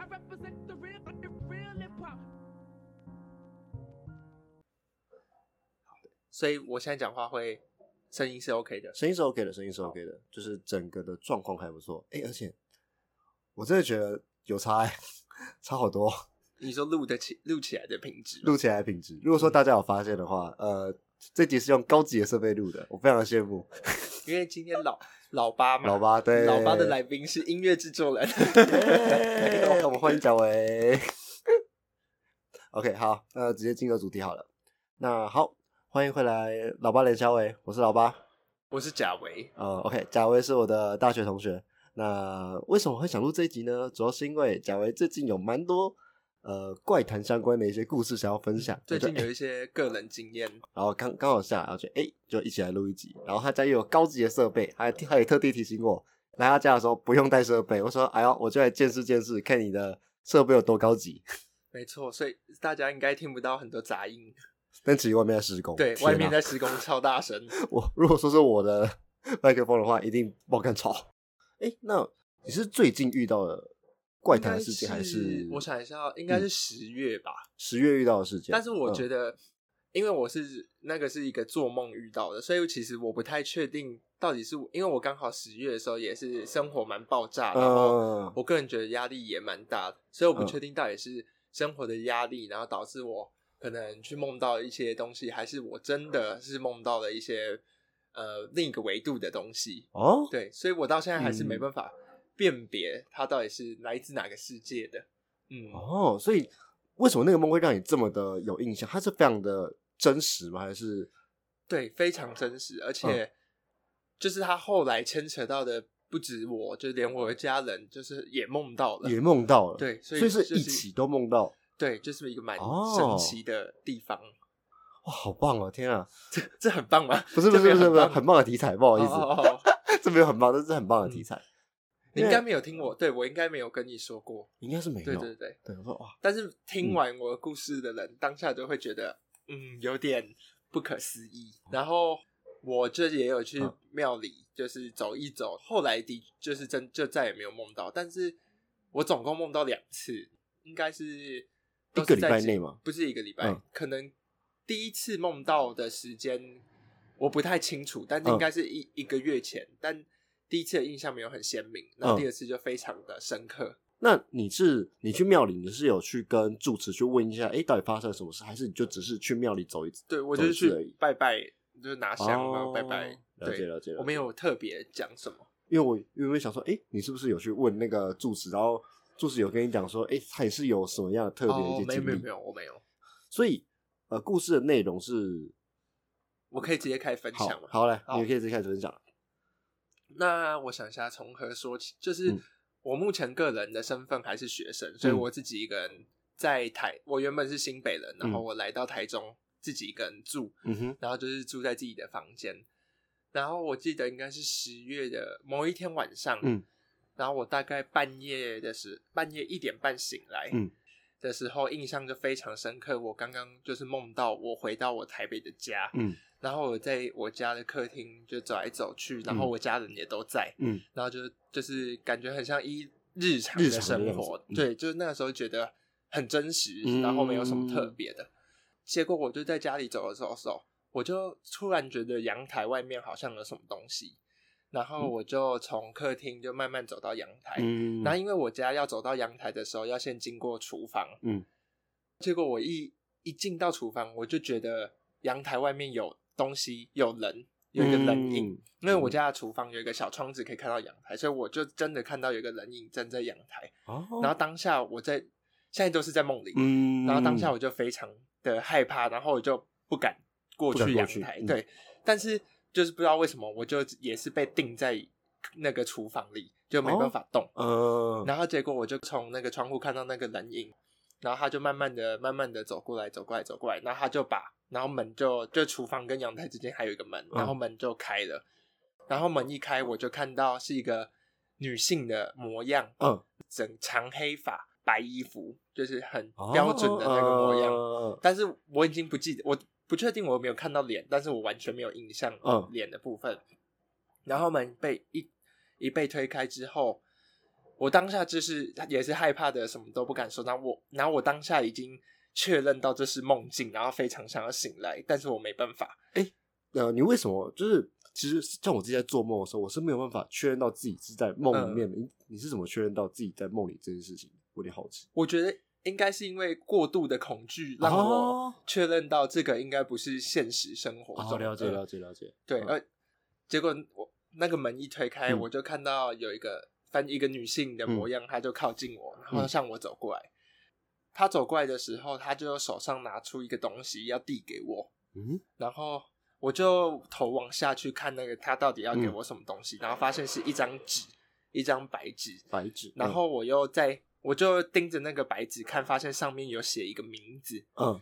I represent the real, the real hip hop. 所以我现在讲话会声音是 OK 的。声音是 OK 的，声音是 OK 的，就是整个的状况还不错。哎、而且我真的觉得有差、欸，差好多，你说录的起录起来的品质吗，录起来的品质。如果说大家有发现的话，呃，这集是用高级的设备录的，我非常的羡慕。因为今天老老八嘛，老八对老八的来宾是音乐制作人。耶我们欢迎贾维。OK，好，那直接进入主题好了。那好，欢迎回来，老八连小伟，我是老八。我是贾维，呃，OK，贾维是我的大学同学。那为什么会想录这一集呢？主要是因为贾维最近有蛮多呃怪谈相关的一些故事想要分享。最近有一些个人经验，然后刚刚好下来，然后就哎、就一起来录一集。然后他家又有高级的设备，还他也特地提醒我，来他家的时候不用带设备。我说哎呦，我就来见识见识，看你的设备有多高级。没错，所以大家应该听不到很多杂音。但其实外面在施工，对，外面在施工超大声。我如果说是我的 麦克风的话，一定爆干吵。哎、那你是最近遇到的怪谈的事件，还是我想一下，应该是十月吧。十月遇到的事件？但是我嗯觉得，因为我是那个是一个做梦遇到的，所以其实我不太确定到底是因为我刚好十月的时候也是生活蛮爆炸，然后嗯我个人觉得压力也蛮大的，所以我不嗯确定到底是生活的压力，然后导致我可能去梦到一些东西，还是我真的是梦到了一些呃另一个维度的东西。哦，对，所以我到现在还是没嗯办法辨别它到底是来自哪个世界的。嗯，哦，所以为什么那个梦会让你这么的有印象？它是非常的真实吗？还是对，非常真实，而且就是他后来牵扯到的不止我，就连我的家人，就是也梦到了。也梦到了？对所以是就是一起都梦到。对，就是一个蛮哦神奇的地方。哇，好棒哦！天啊，这这很棒吗？不是不是不是不是，很棒的题材，不好意思，哦哦哦 这没有很棒，这是很棒的题材。你应该没有听我，对我应该没有跟你说过。应该是没有。对对对，对，我说哇，但是听完我的故事的人，当下就会觉得，嗯，有点不可思议。然后我这也有去嗯庙里，就是走一走。后来的就是真就再也没有梦到，但是我总共梦到两次，应该是都一个礼拜内吗不是一个礼拜，嗯可能第一次梦到的时间我不太清楚，但是嗯应该是一、一个月前，但。第一次的印象没有很鲜明，然后嗯第二次就非常的深刻。那你是你去庙里，你是有去跟住持去问一下，哎，到底发生了什么事，还是你就只是去庙里走一走？对我就是去拜拜，就是拿香然后哦拜拜。了解了解了解我没有特别讲什么。因为我因为想说，哎，你是不是有去问那个住持，然后住持有跟你讲说，哎，他也是有什么样的特别的一哦些，经历？没有没有没有，我没有。所以呃，故事的内容是我可以直接开始分享了？好嘞，好你可以直接开始分享。那我想一下，从何说起？就是嗯我目前个人的身份还是学生，所以嗯我自己一个人在台。我原本是新北人，然后嗯我来到台中自己一个人住，嗯哼，然后就是住在自己的房间。然后我记得应该是十月的某一天晚上，嗯，然后我大概半夜的时，半夜一点半醒来，嗯的时候，印象就非常深刻。我刚刚就是梦到我回到我台北的家，嗯然后我在我家的客厅就走来走去，然后我家人也都在，嗯。然后就就是感觉很像一日常的生活，嗯。对，就是那个时候觉得很真实，嗯然后没有什么特别的。结果我就在家里走的时候走，我就突然觉得阳台外面好像有什么东西，然后我就从客厅就慢慢走到阳台，嗯，然后因为我家要走到阳台的时候要先经过厨房，嗯。结果我一一进到厨房，我就觉得阳台外面有东西，有人，有一个人影。嗯因为我家的厨房有一个小窗子可以看到阳台，所以我就真的看到有一个人影站在阳台。哦，然后当下我在现在都是在梦里，嗯，然后当下我就非常的害怕，然后我就不敢过去阳台。对，但是就是不知道为什么，我就也是被定在那个厨房里，就没办法动。呃，然后结果我就从那个窗户看到那个人影，然后他就慢慢的、慢慢的走过来、走过来、走过来，然后他就把，然后门就就厨房跟阳台之间还有一个门，嗯然后门就开了，然后门一开，我就看到是一个女性的模样，嗯，整长黑发、白衣服，就是很标准的那个模样。哦但是我已经不记得，我不确定我有没有看到脸，但是我完全没有印象嗯脸的部分。然后门被一一被推开之后，我当下就是也是害怕的，什么都不敢说。然后我，然后我当下已经确认到这是梦境，然后非常想要醒来，但是我没办法。哎呃，你为什么就是其实像我自己在做梦的时候，我是没有办法确认到自己是在梦里面的。你你是怎么确认到自己在梦里这件事情？我有点好奇。我觉得应该是因为过度的恐惧，让我哦确认到这个应该不是现实生活中。哦，了解呃了解了解。对，嗯呃，结果我那个门一推开，嗯我就看到有一个翻一个女性的模样，她就靠近我，然后嗯向我走过来。她走过来的时候，他就手上拿出一个东西要递给我，嗯，然后我就头往下去看那个他到底要给我什么东西，然后发现是一张纸，一张白纸，白纸。然后我又在我就盯着那个白纸看，发现上面有写一个名字，嗯。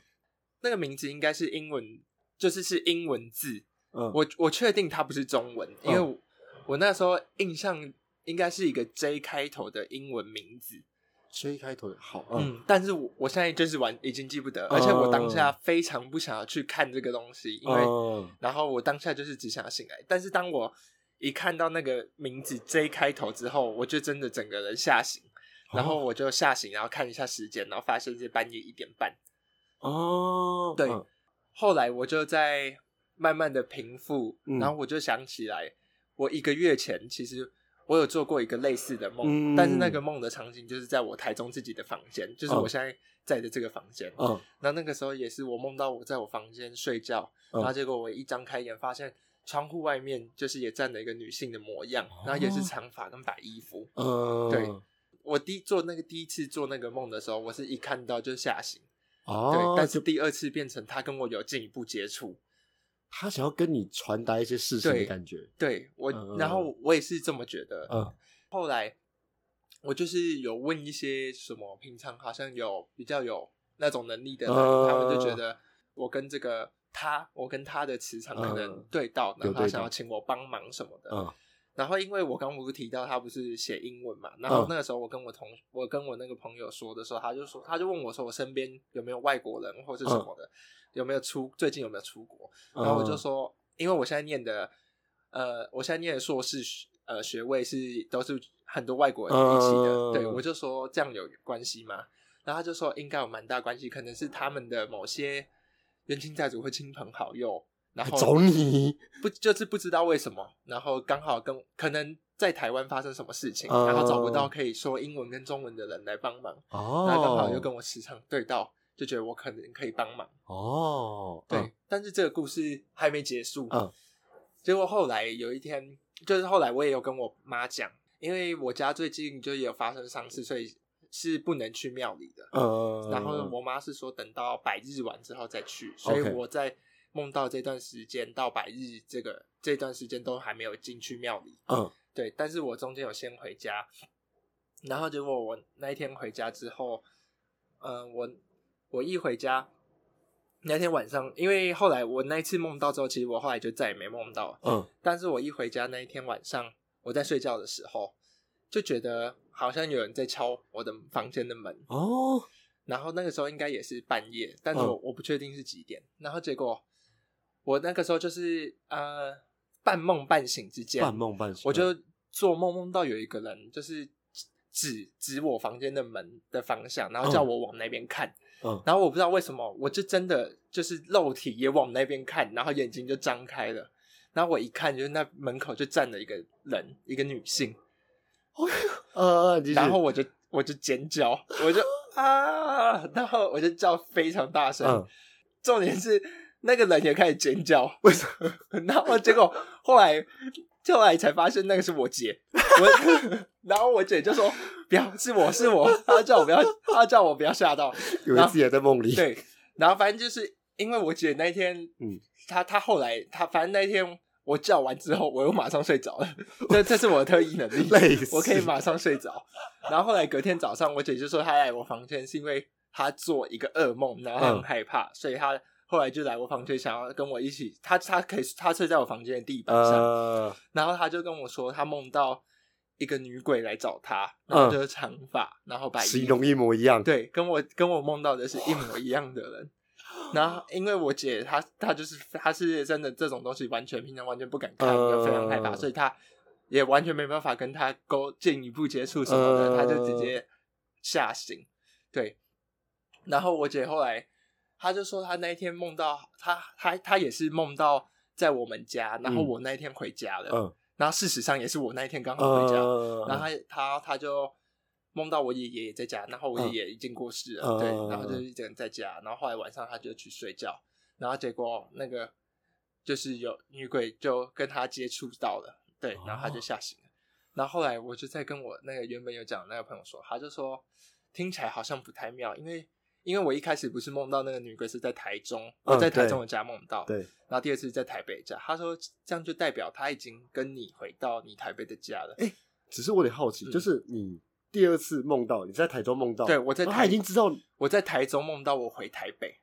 那个名字应该是英文，就是是英文字，嗯，我我确定它不是中文，因为嗯。我,、我那时候印象应该是一个 J 开头的英文名字，J 开头的好。嗯。嗯，但是我我现在就是完已经记不得，而且我当下非常不想要去看这个东西，因为、嗯。然后我当下就是只想要醒来，但是当我一看到那个名字 J 开头之后，我就真的整个人吓醒，然后我就吓醒，然后看一下时间，然后发现是半夜一点半。哦，对嗯。后来我就在慢慢的平复，嗯。然后我就想起来，我一个月前其实我有做过一个类似的梦，嗯。但是那个梦的场景就是在我台中自己的房间，就是我嗯现在在的这个房间。嗯然后那个时候也是我梦到我在我房间睡觉，嗯然后结果我一张开眼发现窗户外面就是也站了一个女性的模样，哦然后也是长发跟白衣服。嗯，对。我第做那个第一次做那个梦的时候，我是一看到就吓醒，哦，对，但是第二次变成她跟我有进一步接触，他想要跟你传达一些事情的感觉。对我，嗯然后我也是这么觉得。嗯后来我就是有问一些什么，平常好像有比较有那种能力的人，嗯他们就觉得我跟这个他，我跟他的磁场可能嗯对到，然后他想要请我帮忙什么的。嗯然后因为我刚不是提到他不是写英文嘛，然后嗯那个时候我跟我同我跟我那个朋友说的时候，他就说他就问我说我身边有没有外国人或是什么的，有没有出最近有没有出国，嗯，然后我就说，因为我现在念的，呃，我现在念的硕士学呃学位是都是很多外国人一起的，嗯对我就说这样有关系吗？然后他就说应该有蛮大关系，可能是他们的某些冤亲债主或亲朋好友，然后找你，不就是不知道为什么，然后刚好跟可能在台湾发生什么事情，嗯然后找不到可以说英文跟中文的人来帮忙，哦，然后刚好又跟我时常对到，就觉得我可能可以帮忙。哦，对，但是这个故事还没结束。嗯结果后来有一天，就是后来我也有跟我妈讲，因为我家最近就也有发生丧事，所以是不能去庙里的。嗯，然后我妈是说等到百日完之后再去，所以我在梦到这段时间到百日这个这段时间都还没有进去庙里。嗯对，但是我中间有先回家，然后结果我那一天回家之后，嗯、我我一回家，那天晚上，因为后来我那一次梦到之后，其实我后来就再也没梦到了。嗯但是我一回家那一天晚上，我在睡觉的时候，就觉得好像有人在敲我的房间的门，哦，然后那个时候应该也是半夜，但是我、嗯我不确定是几点。然后结果我那个时候就是呃半梦半醒之间，半梦半醒，我就做梦梦到有一个人就是指指我房间的门的方向，然后叫我往那边看。嗯然后我不知道为什么，我就真的就是肉体也往那边看，然后眼睛就张开了。然后我一看，就是那门口就站了一个人，一个女性。然后我就我就尖叫，我就 啊，然后我就叫非常大声。嗯重点是那个人也开始尖叫，为什么？然后结果后来后来才发现那个是我姐，我 然后我姐就说不要是我是我，她叫我不要，她叫我不要吓到。以为自己还在梦里，对，然后反正就是因为我姐那天，嗯，她她后来她反正那天我叫完之后，我又马上睡着了，这这是我的特异能力，累我可以马上睡着。然后后来隔天早上，我姐就说她来我房间是因为她做一个噩梦，然后她很嗯。害怕，所以她后来就来我房间想要跟我一起，他他可以他睡在我房间的地板上，呃，然后他就跟我说他梦到一个女鬼来找他，然后嗯就是长发，然后白衣形容一模一样，对，跟我跟我梦到的是一模一样的人。然后，因为我姐她她就是她是真的这种东西完全平常完全不敢看，嗯又非常害怕，所以她也完全没办法跟他沟进一步接触什么的，呃他就直接吓醒。对，然后我姐后来，她就说他那一天梦到他，他他也是梦到在我们家，然后嗯。我那一天回家了，嗯。然后事实上也是我那一天刚好回家，呃，然后他他他就梦到我爷爷也在家，然后我爷爷已经过世了，嗯对，嗯然后就是一个人在家，然后后来晚上他就去睡觉，然后结果那个就是有女鬼就跟他接触到了，对，然后他就哦。吓醒了，然后后来我就在跟我那个原本有讲的那个朋友说，他就说听起来好像不太妙，因为。因为我一开始不是梦到那个女鬼是在台中，我在台中的家梦到，对，然后第二次在台北家，他说这样就代表他已经跟你回到你台北的家了。哎只是我有点好奇，嗯就是你第二次梦到你在台中梦到，对我在然后台他已经知道，我在台中梦到我回台北，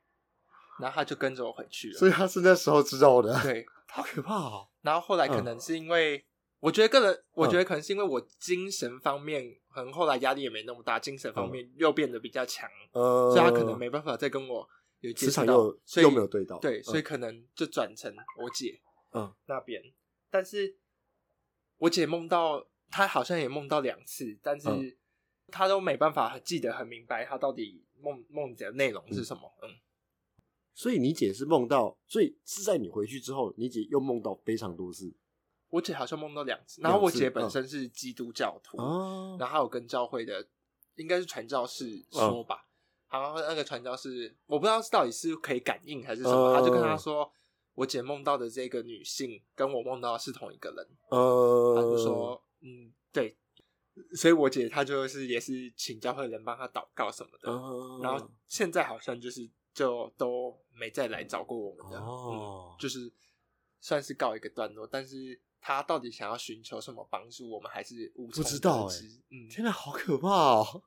然后他就跟着我回去了。所以他是那时候知道的，对，好可怕哦。然后后来可嗯能是因为，我觉得个人，我觉得可能是因为我精神方面，可能后来压力也没那么大，精神方面又变得比较强，呃，所以他可能没办法再跟我有接触到又，所以又没有对到，对，所以嗯可能就转成我姐嗯。那边。但是我姐梦到，她好像也梦到两次，但是嗯。她都没办法记得很明白，她到底梦梦的内容是什么。嗯，所以你姐是梦到，所以是在你回去之后，你姐又梦到非常多次我姐好像梦到两次，然后我姐本嗯。身是基督教徒，哦。然后还有跟教会的应该是传教士说吧，然后那个传教士我不知道是到底是可以感应还是什么，嗯他就跟他说，我姐梦到的这个女性跟我梦到的是同一个人，呃，他就说，嗯，对，所以我姐她就是也是请教会人帮她祷告什么的，呃，然后现在好像就是就都没再来找过我们的，哦嗯，就是算是告一个段落，但是他到底想要寻求什么帮助，我们还是无从不知道嗯，天哪，好可怕哦！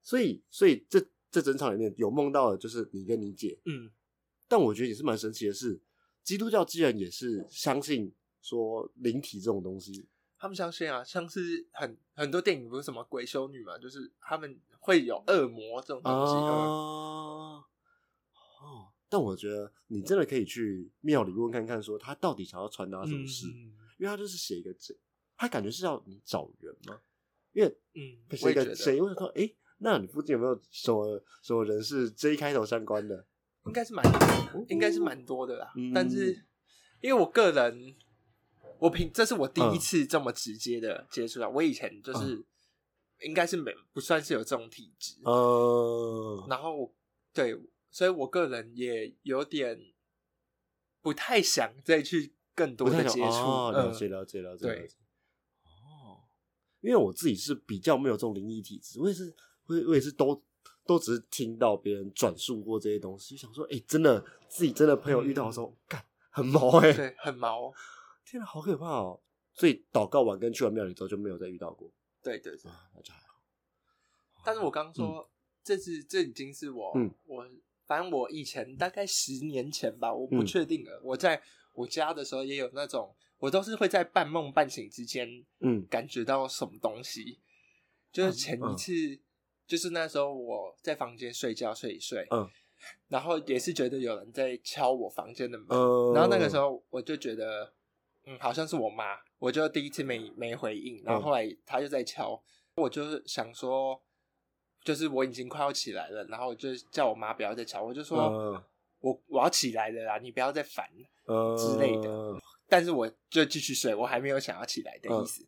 所以，所以这这整场里面有梦到的就是你跟你姐，嗯，但我觉得也是蛮神奇的是，基督教既然也是相信说灵体这种东西，他们相信啊，像是很很多电影不是什么鬼修女嘛，就是他们会有恶魔这种东西，但我觉得你真的可以去庙里问看看，说他到底想要传达什么事，嗯因为他就是写一个这，他感觉是要你找人吗，因为嗯，写我一个谁，我想说，哎、那你附近有没有什么什么人是 J 开头相关的？应该是蛮应该是蛮多的啦，嗯。但是因为我个人，我平这是我第一嗯次这么直接的接触到，我以前就是、应该是没不算是有这种体质，嗯，然后对，所以我个人也有点不太想再去更多的接触，哦，了嗯解了解了解，对了解哦，因为我自己是比较没有这种灵异体质，我也是，我也我也是都都只是听到别人转述过这些东西，想说，哎、真的自己真的朋友遇到的时候，干、很毛哎、嗯对，很毛，天哪，好可怕哦！所以祷告完跟去完庙里之后就没有再遇到过对对对。啊，那就还好。但是我刚说，这是这已经是我，嗯我反正我以前大概十年前吧，我不嗯确定了。我在我家的时候也有那种，我都是会在半梦半醒之间嗯感觉到什么东西。就是前嗯一次，就是那时候我在房间睡觉睡一睡，嗯然后也是觉得有人在敲我房间的门，呃，然后那个时候我就觉得，嗯，好像是我妈，我就第一次没没回应，然后嗯后来她就在敲，我就想说，就是我已经快要起来了，然后我就叫我妈不要再敲，我就说、呃我我要起来了啦，你不要再烦，嗯之类的但是我就继续睡，我还没有想要起来的意思。嗯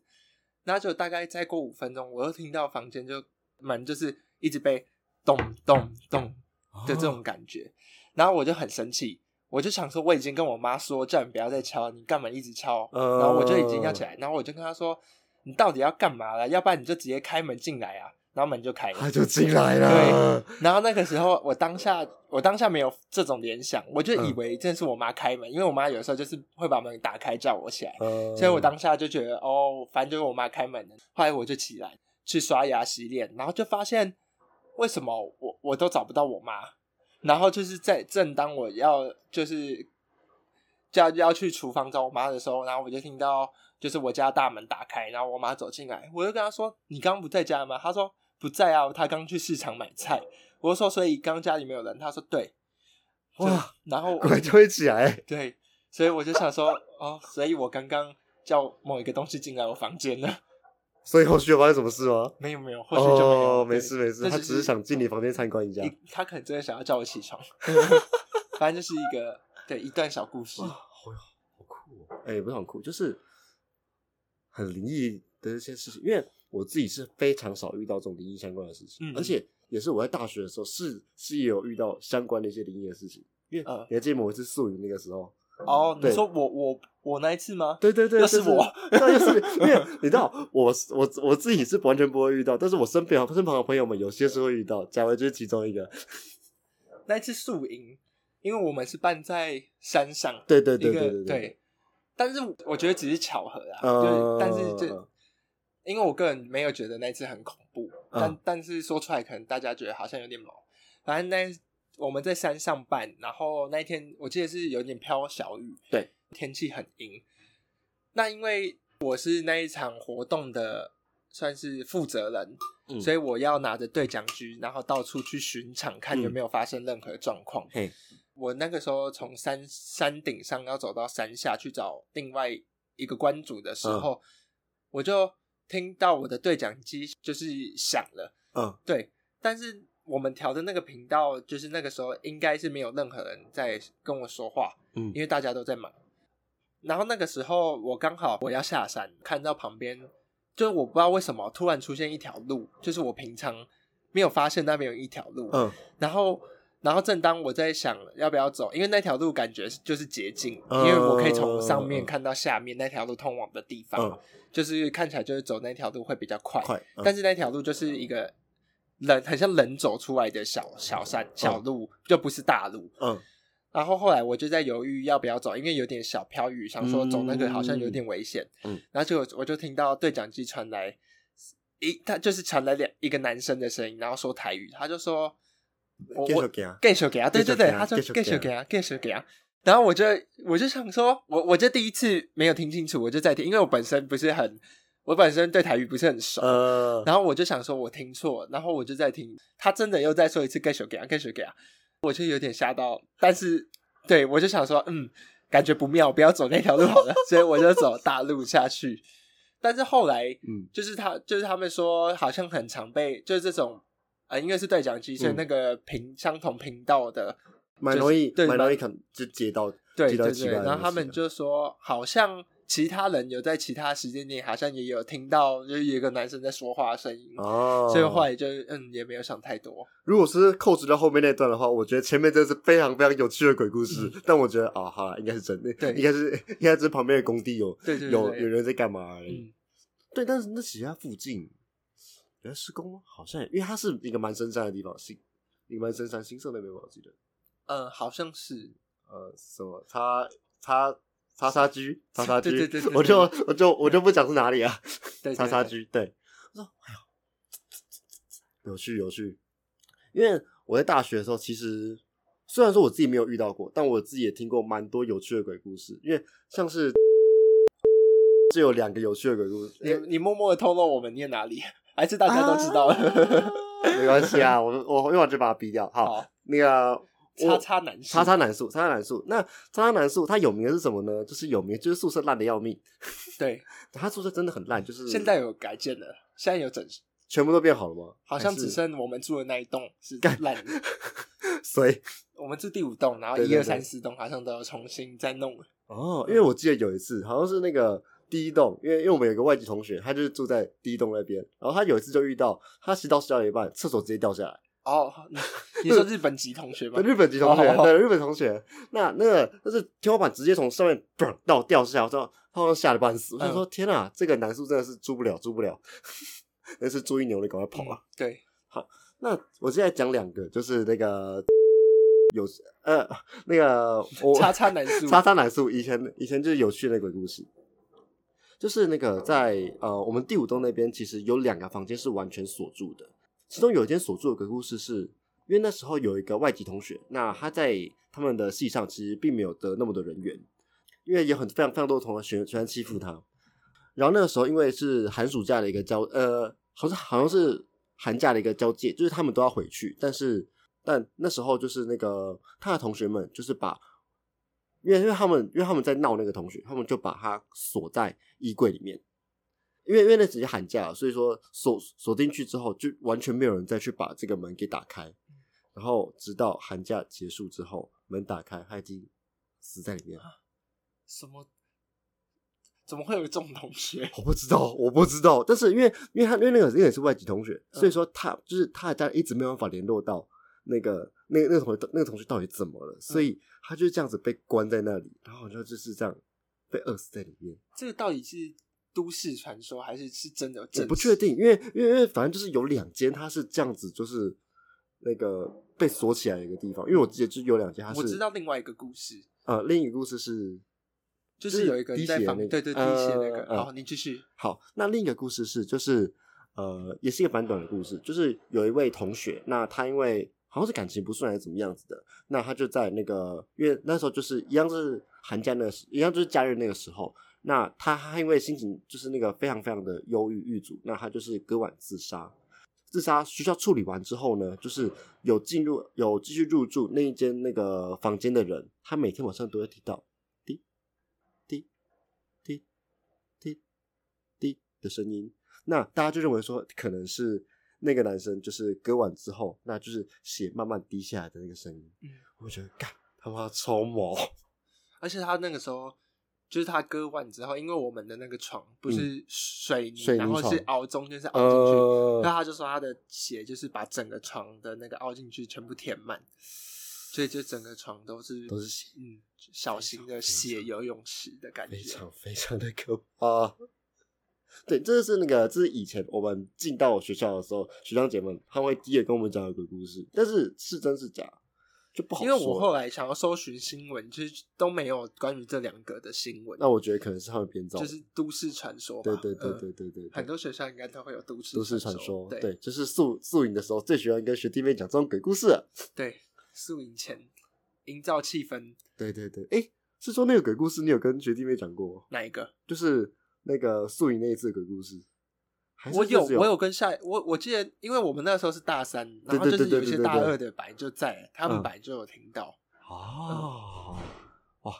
然后就大概再过五分钟，我又听到房间就门就是一直被咚咚咚的这种感觉，然后我就很生气，我就想说我已经跟我妈说叫你不要再敲，你干嘛一直敲？呃然后我就已经要起来，然后我就跟她说你到底要干嘛了？要不然你就直接开门进来啊！然后门就开了，他就进来了，对然后那个时候，我当下我当下没有这种联想，我就以嗯为这是我妈开门，因为我妈有时候就是会把门打开叫我起来，呃所以我当下就觉得哦，反正就是我妈开门的。后来我就起来去刷牙洗脸，然后就发现为什么我我都找不到我妈，然后就是在正当我要就是要要去厨房找我妈的时候，然后我就听到就是我家大门打开，然后我妈走进来，我就跟她说：“你刚刚不在家吗？”她说：“不在啊，他刚去市场买菜。”我就说：“所以刚刚家里没有人？”他说：“对。”哇，然后果然就会起来，对，所以我就想说，哦，所以我刚刚叫某一个东西进来我房间了。所以后续有发生什么事吗？没有没有，后续就没有。哦，没事没事，他只是想进你房间参观一下。他可能真的想要叫我起床，反正就是一个对一段小故事。好好酷哦！哎、不是很酷，就是很灵异的一些事情。因为我自己是非常少遇到这种灵异相关的事情，嗯而且也是我在大学的时候是是也有遇到相关的一些灵异的事情。因为嗯你还记得某一次宿营那个时候？哦，你对说我我我那一次吗？对对对，就是我，那，又是因为你知道，我我我自己是完全不会遇到，但是我身边身旁的朋友们有些是会遇到，贾维就是其中一个。那一次宿营，因为我们是办在山上，对对对对对对但是我觉得只是巧合啊，呃就是但是就因为我个人没有觉得那次很恐怖，但嗯但是说出来可能大家觉得好像有点毛。反正那我们在山上办，然后那一天我记得是有点飘小雨，对，天气很阴。那因为我是那一场活动的算是负责人，嗯所以我要拿着对讲机，然后到处去巡场，看有没有发生任何状况。嘿，我那个时候从山山顶上要走到山下去找另外一个关主的时候，我就听到我的对讲机就是响了，嗯。对，但是我们调的那个频道，就是那个时候应该是没有任何人在跟我说话，嗯。因为大家都在忙。然后那个时候我刚好我要下山，看到旁边，就是我不知道为什么突然出现一条路，就是我平常没有发现那边有一条路，嗯。然后，然后正当我在想要不要走，因为那条路感觉就是捷径，嗯因为我可以从上面看到下面那条路通往的地方，嗯就是看起来就是走那条路会比较快。但是那条路就是一个人很像人走出来的小小山小路，就不是大路。嗯然后后来我就在犹豫要不要走，因为有点小飘雨，想说走那个好像有点危险。嗯然后结果我就听到对讲机传来一，他就是传来两一个男生的声音，然后说台语，他就说继续给啊，继续给啊，对对对，他说继续给啊继续给啊，继续给啊。然后我就我就想说，我我就第一次没有听清楚，我就在听，因为我本身不是很，我本身对台语不是很熟，呃，然后我就想说我听错，然后我就在听，他真的又再说一次继续给啊，继续给啊，我就有点吓到，但是对我就想说，嗯，感觉不妙，不要走那条路好了，所以我就走大路下去。但是后来，嗯。就是他，就是他们说，好像很常被，就是这种，呃，因为是对讲机，所以嗯那个频相同频道的，蛮容易，对蛮蛮容易看就接到，接到对对对，怪的然后他们东西就说，好像其他人有在其他时间点，好像也有听到，就是有一个男生在说话的声音，哦，所以后来就嗯也没有想太多。如果是扣除到后面那段的话，我觉得前面真的是非常非常有趣的鬼故事。但我觉得啊，好了，应该是真的，嗯对应该是应该是旁边的工地有对对对对有有人在干嘛而已。嗯，对，但是那其他附近有在施工吗？好像也因为它是一个蛮深山的地方，新一个蛮深山新社那边吧，我记得。呃，好像是，呃，什么叉叉叉叉居叉叉居，对对对对对我就我就我就不讲是哪里啊，对叉叉对居，对，我说哎呦，有趣有趣，因为我在大学的时候，其实虽然说我自己没有遇到过，但我自己也听过蛮多有趣的鬼故事，因为像是 是有两个有趣的鬼故事，你你默默的透露我们念哪里，还是大家都知道了？啊没关系啊，我我我一会儿就把它逼掉。好，好，那个叉叉男士叉叉男宿，叉叉男宿。那叉叉男宿它有名的是什么呢？就是有名就是宿舍烂的要命，对，他宿舍真的很烂，就是现在有改建了，现在有整，全部都变好了吗？好像只剩我们住的那一栋是烂的。所以我们住第五栋，然后一二三四栋好像都要重新再弄了。哦，因为我记得有一次好像是那个第一栋，因为因为我们有一个外籍同学，他就是住在第一栋那边，然后他有一次就遇到他洗澡洗到一半，厕所直接掉下来。哦，你你说日本籍同学吗？日本籍同学，哦对日本同学，那那个那是天花板直接从上面嘣到掉下来，我说他好像吓得半死，我就说嗯天啊，这个男宿真的是住不了，住不了，那是猪一牛的，赶快跑啊！对，好那我现在讲两个，就是那个有呃那个我叉叉男宿叉叉男宿以前以前就是有趣的那个鬼故事，就是那个在呃我们第五栋那边其实有两个房间是完全锁住的，其中有一间锁住的鬼故事是，因为那时候有一个外籍同学，那他在他们的系上其实并没有得那么多人缘，因为有很非常非常多的同学喜欢欺负他。然后那个时候因为是寒暑假的一个交呃，好像好像是寒假的一个交界，就是他们都要回去，但是但那时候就是那个他的同学们就是把因为因为他们因为他们在闹那个同学，他们就把他锁在衣柜里面。因为因为那直接寒假了，所以说锁锁进去之后，就完全没有人再去把这个门给打开。然后直到寒假结束之后，门打开，他已经死在里面了。什么？怎么会有这种同学？我不知道，我不知道。但是因为因为他因为那个那个也是外籍同学，所以说他就是他的家一直没有办法联络到那个那个那个同学那个同学到底怎么了，所以他就是这样子被关在那里，然后好像就是这样被饿死在里面。这个到底是都市传说还是是真的？我不确定，因为因为因为反正就是有两间，它是这样子，就是那个被锁起来的一个地方。因为我记得就有两间，它是我知道另外一个故事，呃，另一个故事是就是有一个人在房，滴血那个对对滴血那个。好，你继续。好，那另一个故事是，就是呃，也是一个反短的故事，就是有一位同学，那他因为好像是感情不顺还是怎么样子的，那他就在那个，因为那时候就是一样是寒假那个时，一样就是假日那个时候，那他他因为心情就是那个非常非常的忧郁郁卒，那他就是割腕自杀。自杀学校处理完之后呢，就是有进入有继续入住那一间那个房间的人，他每天晚上都会听到滴滴滴滴滴的声音。那大家就认为说，可能是那个男生就是割完之后，那就是血慢慢滴下来的那个声音。嗯，我觉得干他妈超毛。而且他那个时候就是他割腕之后，因为我们的那个床不是水泥，嗯水泥然后是凹中间是凹进去，呃那他就说他的血就是把整个床的那个凹进去全部填满，所以就整个床都是都是血嗯，小型的血游泳池的感觉非。常非常的可怕。对，这是那个，这是以前我们进到学校的时候，学长姐们他会第一个跟我们讲的鬼故事，但是是真是假就不好因说。为我后来想要搜寻新闻，其实都没有关于这两个的新闻，那我觉得可能是他们编造的，就是都市传说吧。对对对嗯对对对，对很多学校应该都会有都市都市传说说，，对对，就是宿宿营的时候最喜欢跟学弟妹讲这种鬼故事了。对，宿营前营造气氛，对对对，哎，是说那个鬼故事你有跟学弟妹讲过吗？哪一个？就是那个素影那一次的鬼故事，我有我有跟下我我记得，因为我们那时候是大三，然后就是有一些大二的白就在，他们白就有听到。哦，哇！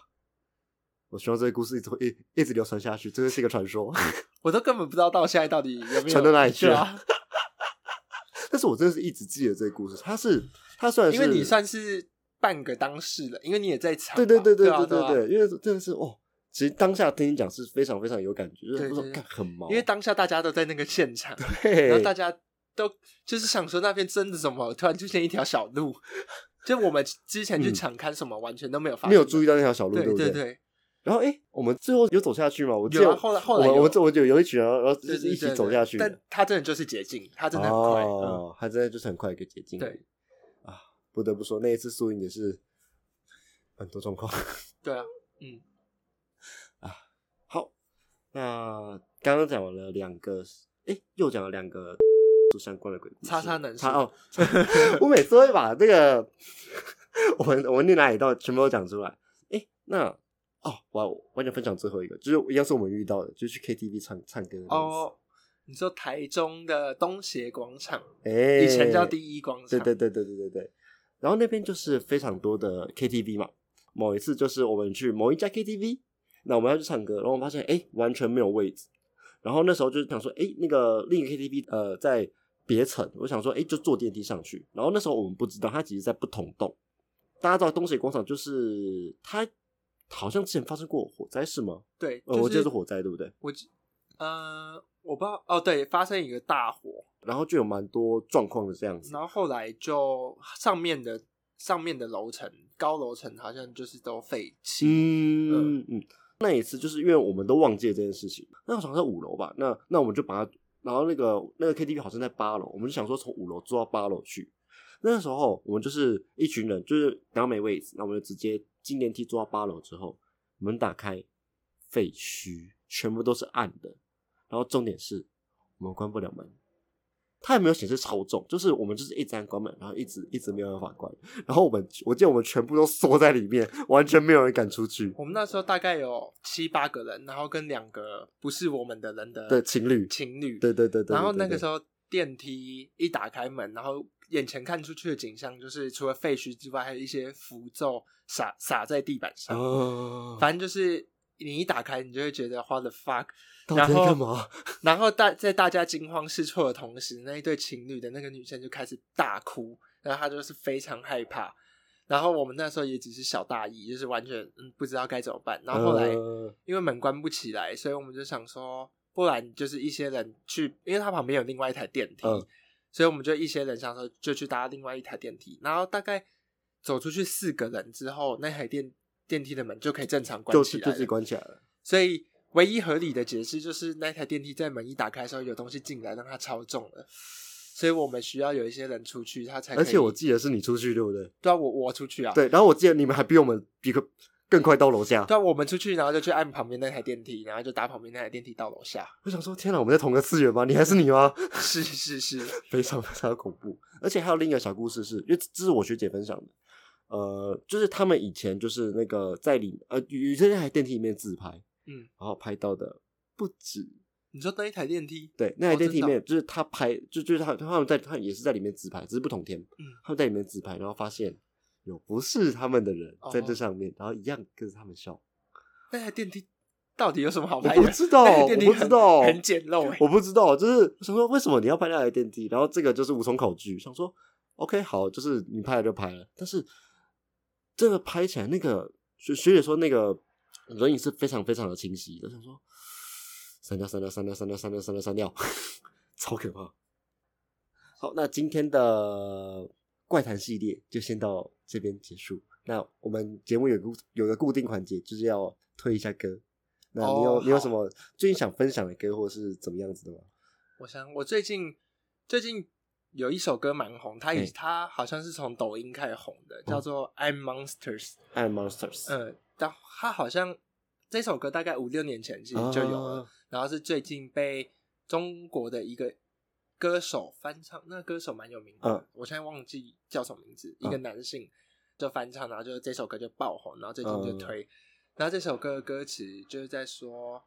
我希望这个故事一直会一一直流传下去，这个是一个传说。我都根本不知道到现在到底有没有 传到哪里去？但是我真的是一直记得这个故事，它是它虽然是因为你算是半个当事人，因为你也在场嘛。对对对对对对对，因为真的是哦，其实当下听你讲是非常非常有感觉，就是很毛，因为当下大家都在那个现场，对然后大家都就是想说那边真的怎么突然出现一条小路，就我们之前去嗯场看什么完全都没有发现，没有注意到那条小路，不对？对对对，然后哎，我们最后有走下去吗？我记得有啊后来后来我们我我就有一群人，然后就是一起走下去的，但他真的就是捷径，他真的很快，嗯，哦，他真的就是很快一个捷径，对啊，不得不说那一次输赢也是很多状况。对啊，嗯，好，那刚刚讲完了两个，哎，又讲了两个相关的鬼故事。叉叉能叉哦，我每次会把这个我们我们念哪里到全部都讲出来。哎，那哦，我我想分享最后一个，就是一样是我们遇到的，就是去 KTV 唱唱歌。哦，你说台中的东协广场，哎，以前叫第一广场，对对对对对对对。然后那边就是非常多的 KTV 嘛。某一次就是我们去某一家 KTV，那我们要去唱歌，然后我们发现哎完全没有位置。然后那时候就想说，哎，那个另一个 KTV 呃在别层，我想说，哎就坐电梯上去。然后那时候我们不知道，它其实在不同栋。大家知道东协广场就是它好像之前发生过火灾是吗？对，我记得是火灾对不对？我记呃，我不知道哦，对，发生一个大火，然后就有蛮多状况的这样子。然后后来就上面的上面的楼层高楼层好像就是都废弃，嗯嗯，那一次就是因为我们都忘记了这件事情，那好像在五楼吧，那那我们就把它，然后那个那个 KTV 好像在八楼，我们就想说从五楼坐到八楼去。那时候我们就是一群人，就是然后没位置，那我们就直接进电梯坐到八楼之后，门打开，废墟，全部都是暗的，然后重点是我们关不了门。它也没有显示超重，就是我们就是一直按关门，然后一直一直没有办法关，然后我们我记得我们全部都缩在里面，完全没有人敢出去。我们那时候大概有七八个人，然后跟两个不是我们的人的对情侣情侣，对对对对，然后那个时候电梯一打开门，然后眼前看出去的景象就是除了废墟之外，还有一些符咒洒洒在地板上。哦，反正就是你一打开，你就会觉得 what the fuck。干嘛？然后大在大家惊慌失措的同时，那一对情侣的那个女生就开始大哭，然后她就是非常害怕。然后我们那时候也只是小大意，就是完全嗯不知道该怎么办。然后后来、呃因为门关不起来，所以我们就想说，不然就是一些人去，因为他旁边有另外一台电梯，嗯所以我们就一些人想说就去搭另外一台电梯。然后大概走出去四个人之后，那台电电梯的门就可以正常关起来。就就自己关起来了。所以唯一合理的解释就是那台电梯在门一打开的时候有东西进来，让它超重了。所以我们需要有一些人出去，他才。而且我记得是你出去，对不对？对啊，我我出去啊，对，然后我记得你们还比我们比个更快到楼下。对啊，我们出去，然后就去按旁边那台电梯，然后就打旁边那台电梯到楼下。我想说，天哪，我们在同个次元吗？你还是你吗？是是是，非常非常恐怖。而且还有另一个小故事是，因为这是我学姐分享的。呃，就是他们以前就是那个在里呃，有在那台电梯里面自拍，嗯，然后拍到的不止你知道那一台电梯，对那台电梯里面，就是他拍，就就是他他们在他也是在里面自拍，只是不同天，嗯他们在里面自拍，然后发现有不是他们的人在这哦上面，然后一样跟着他们笑。那台电梯到底有什么好拍的？不知道，我不知道，很简陋欸。我不知道，就是说为什么你要拍那台电梯，然后这个就是无从考据，想说 OK 好，就是你拍了就拍了，但是这个拍起来那个学学姐说那个人影是非常非常的清晰的，我想说删掉删掉删掉删掉删掉删掉删掉，超可怕。好，那今天的怪谈系列就先到这边结束。那我们节目有固有个固定环节，就是要推一下歌。那你有、哦你有什么最近想分享的歌，或是怎么样子的吗？我想我最近最近有一首歌蛮红，它以嘿。它好像是从抖音开始红的，叫做《I'm Monsters》。I Monsters 嗯，但它好像这首歌大概五六年前其实就有了，啊然后是最近被中国的一个歌手翻唱，那歌手蛮有名的，嗯我现在忘记叫什么名字，一嗯个男性就翻唱，然后就这首歌就爆红，然后最近就嗯推，然后这首歌的歌词就是在说，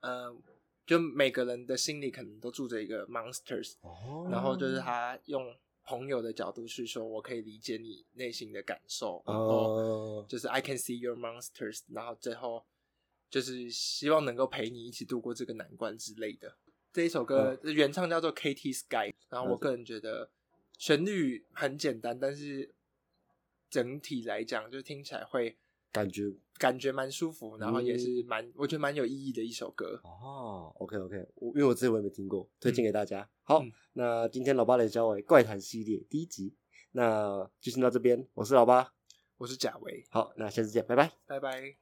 嗯、就每个人的心里可能都住着一个 monsters，哦。然后就是他用朋友的角度去说，我可以理解你内心的感受，然后哦，就是 I can see your monsters，然后最后就是希望能够陪你一起度过这个难关之类的。这一首歌、原唱叫做 KT Sky，然后我嗯个人觉得旋律很简单，但是整体来讲就听起来会感觉感觉蛮舒服，然后也是嗯蛮、我觉得蛮有意义的一首歌。哦，OK OK，我因为我自己我也没听过，推荐给大家。好，嗯那今天老八来教我怪谈系列第一集，那就先到这边，我是老八，我是贾维，好，那下次见，拜拜。拜拜。